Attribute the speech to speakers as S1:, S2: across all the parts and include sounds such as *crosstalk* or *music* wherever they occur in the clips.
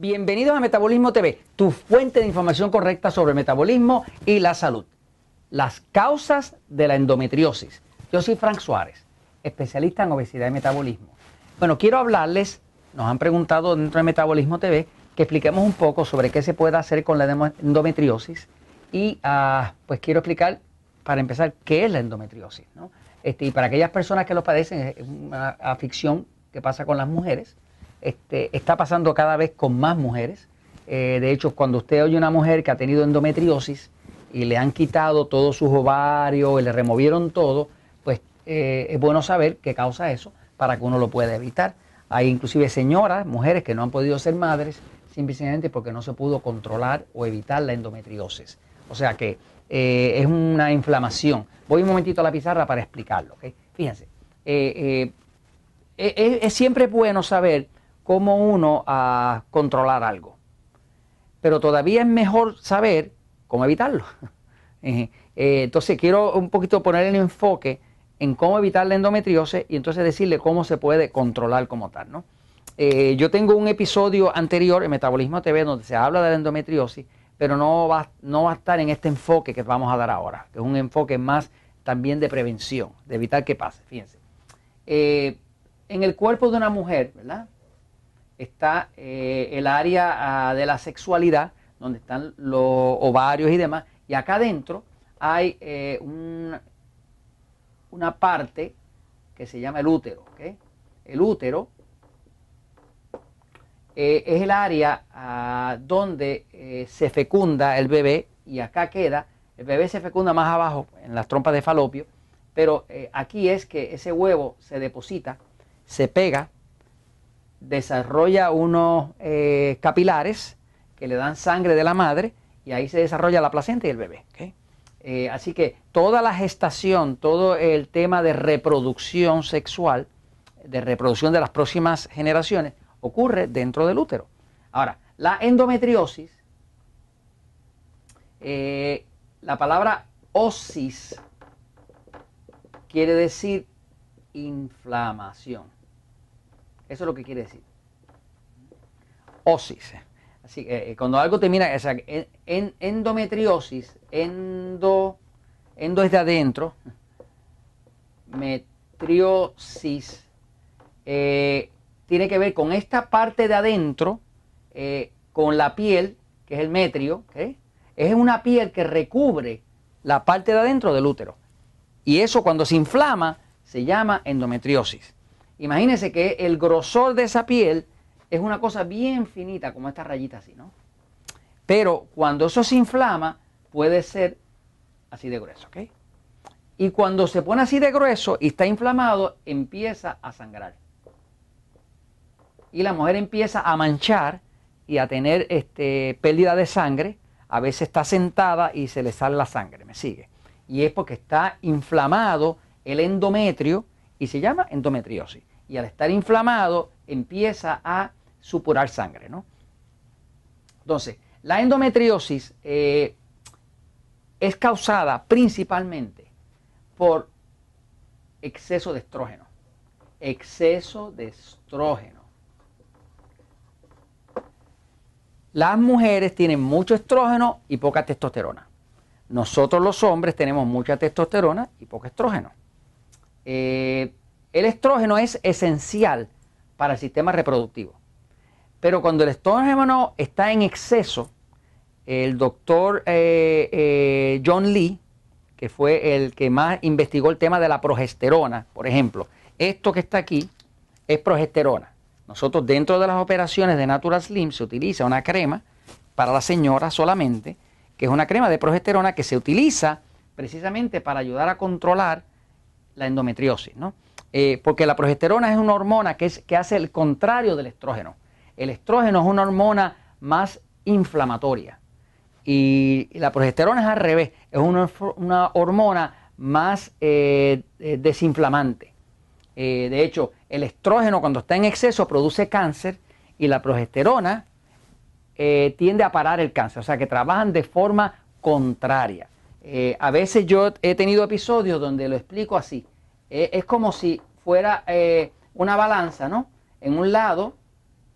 S1: Bienvenidos a Metabolismo TV, tu fuente de información correcta sobre el metabolismo y la salud. Las causas de la endometriosis. Yo soy Frank Suárez, especialista en obesidad y metabolismo. Bueno, quiero hablarles, nos han preguntado dentro de Metabolismo TV, que expliquemos un poco sobre qué se puede hacer con la endometriosis y ah, pues quiero explicar, para empezar, qué es la endometriosis. Este, y para aquellas personas que lo padecen, es una aflicción que pasa con las mujeres este, está pasando cada vez con más mujeres. Eh, de hecho, cuando usted oye una mujer que ha tenido endometriosis y le han quitado todos sus ovarios y le removieron todo, pues eh, es bueno saber qué causa eso para que uno lo pueda evitar. Hay inclusive señoras, mujeres que no han podido ser madres simplemente porque no se pudo controlar o evitar la endometriosis. O sea que eh, es una inflamación. Voy un momentito a la pizarra para explicarlo. Fíjense, es siempre bueno saber cómo uno a controlar algo. Pero todavía es mejor saber cómo evitarlo. *laughs* Eh, eh, entonces quiero un poquito poner el enfoque en cómo evitar la endometriosis y entonces decirle cómo se puede controlar como tal. ¿no? Eh, yo tengo un episodio anterior en Metabolismo TV donde se habla de la endometriosis, pero no va, no va a estar en este enfoque que vamos a dar ahora, que es un enfoque más también de prevención, de evitar que pase. Fíjense. en el cuerpo de una mujer, ¿verdad? Está eh, el área ah, de la sexualidad, donde están los ovarios y demás, y acá adentro hay eh, una parte que se llama el útero. El útero eh, es el área ah, donde se fecunda el bebé y acá queda, el bebé se fecunda más abajo en las trompas de falopio, pero aquí es que ese huevo se deposita, se pega desarrolla unos eh, capilares que le dan sangre de la madre y ahí se desarrolla la placenta y el bebé. Eh, así que toda la gestación, todo el tema de reproducción sexual, de reproducción de las próximas generaciones, ocurre dentro del útero. Ahora, la endometriosis, eh, la palabra osis quiere decir inflamación. Eso es lo que quiere decir. Osis. Así que eh, cuando algo termina, o sea, en, endometriosis, endo, endo es de adentro, metriosis, eh, tiene que ver con esta parte de adentro, eh, con la piel, que es el metrio, es una piel que recubre la parte de adentro del útero. Y eso cuando se inflama se llama endometriosis. Imagínense que el grosor de esa piel es una cosa bien finita, como esta rayita así, ¿no? Pero cuando eso se inflama, puede ser así de grueso, ¿ok? Y cuando se pone así de grueso y está inflamado, empieza a sangrar. Y la mujer empieza a manchar y a tener este, pérdida de sangre. A veces está sentada y se le sale la sangre, ¿me sigue? Y es porque está inflamado el endometrio y se llama endometriosis y al estar inflamado empieza a supurar sangre. ¿no? Entonces, la endometriosis eh, es causada principalmente por exceso de estrógeno. Exceso de estrógeno. Las mujeres tienen mucho estrógeno y poca testosterona. Nosotros los hombres tenemos mucha testosterona y poco estrógeno. Eh, el estrógeno es esencial para el sistema reproductivo. Pero cuando el estrógeno está en exceso, el doctor eh, eh, John Lee, que fue el que más investigó el tema de la progesterona, por ejemplo, esto que está aquí es progesterona. Nosotros dentro de las operaciones de Natural Slim se utiliza una crema para la señora solamente, que es una crema de progesterona que se utiliza precisamente para ayudar a controlar la endometriosis, ¿no? Eh, porque la progesterona es una hormona que, es, que hace el contrario del estrógeno. El estrógeno es una hormona más inflamatoria y, la progesterona es al revés, es una, hormona más eh, eh, desinflamante. de hecho, el estrógeno cuando está en exceso produce cáncer y la progesterona tiende a parar el cáncer, o sea que trabajan de forma contraria. a veces yo he tenido episodios donde lo explico así. Es como si fuera eh, una balanza, ¿no? En un lado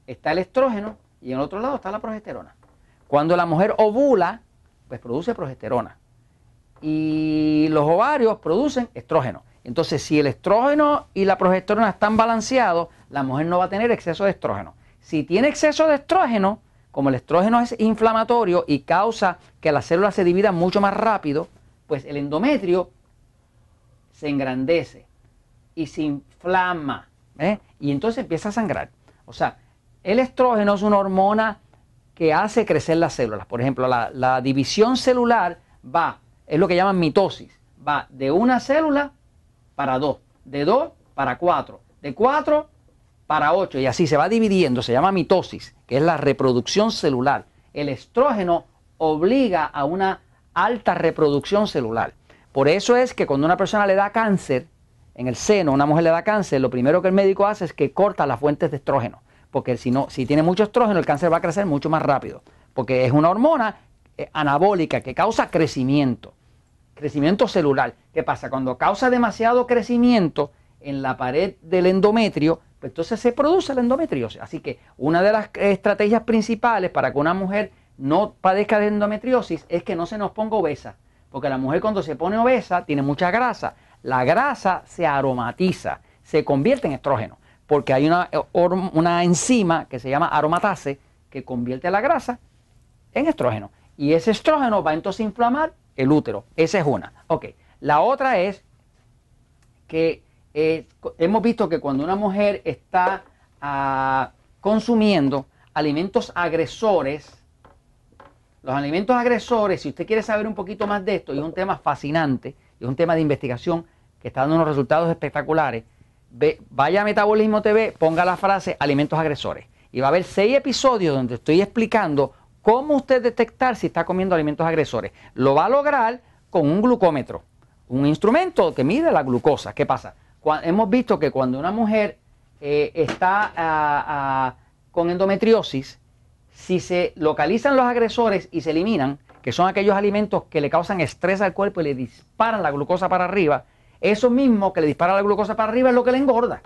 S1: está el estrógeno y en el otro lado está la progesterona. Cuando la mujer ovula, pues produce progesterona. Y los ovarios producen estrógeno. Entonces, si el estrógeno y la progesterona están balanceados, la mujer no va a tener exceso de estrógeno. Si tiene exceso de estrógeno, como el estrógeno es inflamatorio y causa que las células se dividan mucho más rápido, pues el endometrio se engrandece y se inflama. ¿eh? Y entonces empieza a sangrar. O sea, el estrógeno es una hormona que hace crecer las células. Por ejemplo, la, división celular va, es lo que llaman mitosis, va de una célula para dos, de dos para cuatro, de cuatro para ocho, y así se va dividiendo, se llama mitosis, que es la reproducción celular. El estrógeno obliga a una alta reproducción celular. Por eso es que cuando una persona le da cáncer en el seno, una mujer le da cáncer, lo primero que el médico hace es que corta las fuentes de estrógeno porque si, no, si tiene mucho estrógeno el cáncer va a crecer mucho más rápido, porque es una hormona eh, anabólica que causa crecimiento, crecimiento celular. ¿Qué pasa? Cuando causa demasiado crecimiento en la pared del endometrio, pues entonces se produce la endometriosis. Así que una de las estrategias principales para que una mujer no padezca de endometriosis es que no se nos ponga obesa, porque la mujer cuando se pone obesa tiene mucha grasa, la grasa se aromatiza, se convierte en estrógeno porque hay una, eh, una enzima que se llama aromatase que convierte la grasa en estrógeno. Y ese estrógeno va entonces a inflamar el útero. Esa es una. Ok. La otra es que eh, hemos visto que cuando una mujer está ah, consumiendo alimentos agresores, los alimentos agresores, si usted quiere saber un poquito más de esto, y es un tema fascinante, es un tema de investigación que está dando unos resultados espectaculares, vaya a Metabolismo TV, ponga la frase alimentos agresores. Y va a haber seis episodios donde estoy explicando cómo usted detectar si está comiendo alimentos agresores. Lo va a lograr con un glucómetro, un instrumento que mide la glucosa. ¿Qué pasa? hemos visto que cuando una mujer eh, está ah, ah, con endometriosis, si se localizan los agresores y se eliminan, que son aquellos alimentos que le causan estrés al cuerpo y le disparan la glucosa para arriba, eso mismo que le dispara la glucosa para arriba es lo que le engorda.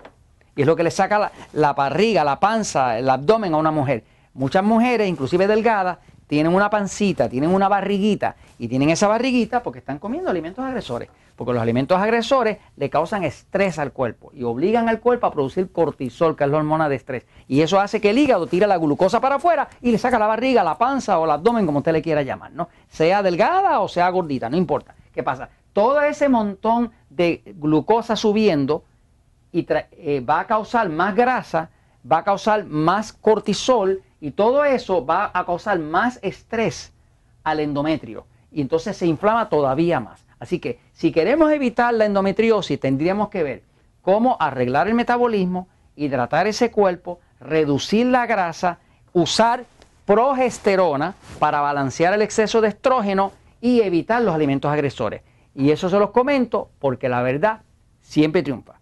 S1: Y es lo que le saca la, la barriga, la panza, el abdomen a una mujer. Muchas mujeres, inclusive delgadas, tienen una pancita, tienen una barriguita y tienen esa barriguita porque están comiendo alimentos agresores. Porque los alimentos agresores le causan estrés al cuerpo y obligan al cuerpo a producir cortisol, que es la hormona de estrés. Y eso hace que el hígado tire la glucosa para afuera y le saca la barriga, la panza o el abdomen, como usted le quiera llamar, ¿no? Sea delgada o sea gordita, no importa. ¿Qué pasa? todo ese montón de glucosa subiendo y eh, va a causar más grasa, va a causar más cortisol y todo eso va a causar más estrés al endometrio y entonces se inflama todavía más. Así que si queremos evitar la endometriosis tendríamos que ver cómo arreglar el metabolismo, hidratar ese cuerpo, reducir la grasa, usar progesterona para balancear el exceso de estrógeno y evitar los alimentos agresores. Y eso se los comento porque la verdad siempre triunfa.